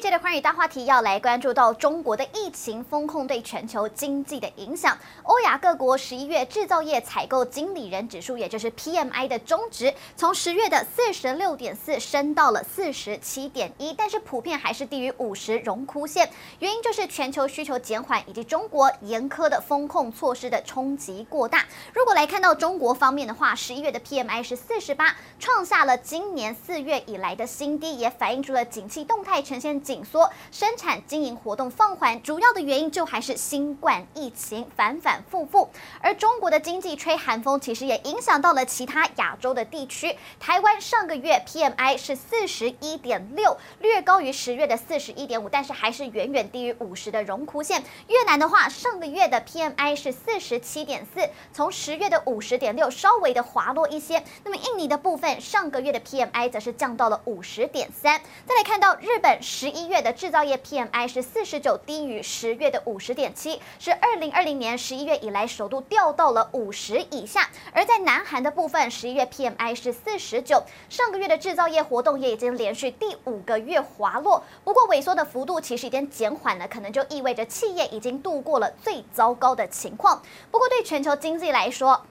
这一节的寰宇大话题要来关注到中国的疫情风控对全球经济的影响。欧亚各国十一月制造业采购经理人指数，也就是 PMI 的中值，从十月的四十六点四升到了四十七点一，但是普遍还是低于五十荣枯线。原因就是全球需求减缓以及中国严苛的风控措施的冲击过大。如果来看到中国方面的话，十一月的 PMI 是四十八，创下了今年四月以来的新低，也反映出了景气动态呈现。紧缩，生产经营活动放缓，主要的原因就还是新冠疫情反反复复。而中国的经济吹寒风，其实也影响到了其他亚洲的地区。台湾上个月 PMI 是四十一点六，略高于十月的四十一点五，但是还是远远低于五十的荣枯线。越南的话，上个月的 PMI 是四十七点四，从十月的五十点六稍微的滑落一些。那么印尼的部分，上个月的 PMI 则是降到了五十点三。再来看到日本十。一月的制造业 PMI 是四十九，低于十月的五十点七，是二零二零年十一月以来首度掉到了五十以下。而在南韩的部分，十一月 PMI 是四十九，上个月的制造业活动也已经连续第五个月滑落。不过萎缩的幅度其实已经减缓了，可能就意味着企业已经度过了最糟糕的情况。不过对全球经济来说，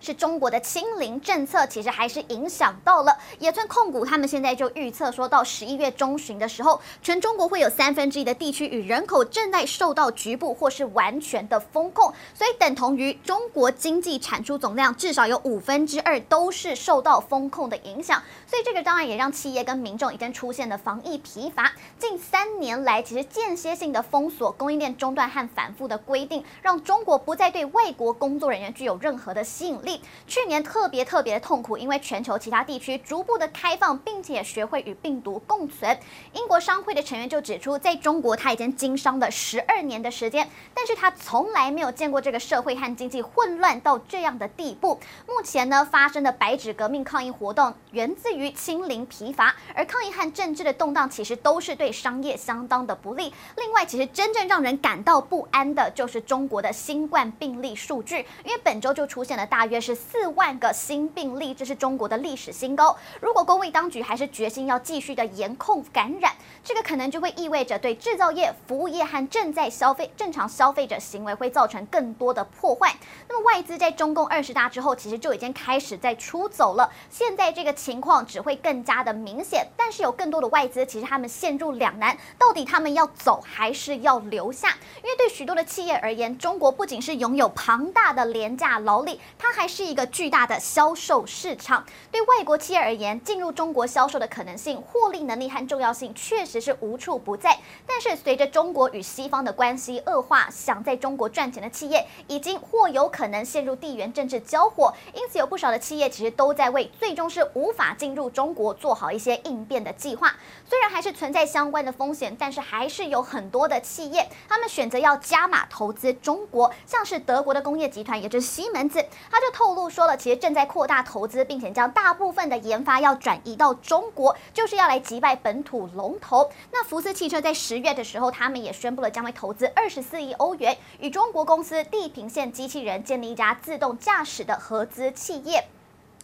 是中国的清零政策，其实还是影响到了野村控股。他们现在就预测说，到十一月中旬的时候，全中国会有三分之一的地区与人口正在受到局部或是完全的封控，所以等同于中国经济产出总量至少有五分之二都是受到封控的影响。所以这个当然也让企业跟民众已经出现了防疫疲乏。近三年来，其实间歇性的封锁、供应链中断和反复的规定，让中国不再对外国工作人员具有任何的吸引力。去年特别特别的痛苦，因为全球其他地区逐步的开放，并且学会与病毒共存。英国商会的成员就指出，在中国他已经经商了十二年的时间，但是他从来没有见过这个社会和经济混乱到这样的地步。目前呢，发生的白纸革命抗议活动源自于清零疲乏，而抗议和政治的动荡其实都是对商业相当的不利。另外，其实真正让人感到不安的就是中国的新冠病例数据，因为本周就出现了大约。是四万个新病例，这是中国的历史新高。如果公卫当局还是决心要继续的严控感染，这个可能就会意味着对制造业、服务业和正在消费、正常消费者行为会造成更多的破坏。那么外资在中共二十大之后，其实就已经开始在出走了。现在这个情况只会更加的明显，但是有更多的外资其实他们陷入两难，到底他们要走还是要留下？因为对许多的企业而言，中国不仅是拥有庞大的廉价劳力，它还是一个巨大的销售市场，对外国企业而言，进入中国销售的可能性、获利能力和重要性确实是无处不在。但是，随着中国与西方的关系恶化，想在中国赚钱的企业已经或有可能陷入地缘政治交火，因此有不少的企业其实都在为最终是无法进入中国做好一些应变的计划。虽然还是存在相关的风险，但是还是有很多的企业他们选择要加码投资中国，像是德国的工业集团，也就是西门子，他就。透露说了，其实正在扩大投资，并且将大部分的研发要转移到中国，就是要来击败本土龙头。那福斯汽车在十月的时候，他们也宣布了将会投资二十四亿欧元，与中国公司地平线机器人建立一家自动驾驶的合资企业。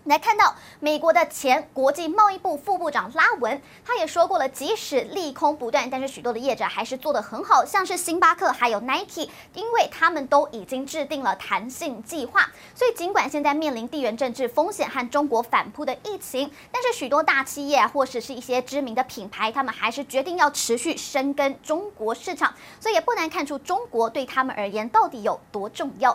来看到美国的前国际贸易部副部长拉文，他也说过了，即使利空不断，但是许多的业者还是做得很好，像是星巴克还有 Nike，因为他们都已经制定了弹性计划。所以尽管现在面临地缘政治风险和中国反扑的疫情，但是许多大企业或者是一些知名的品牌，他们还是决定要持续深耕中国市场。所以也不难看出中国对他们而言到底有多重要。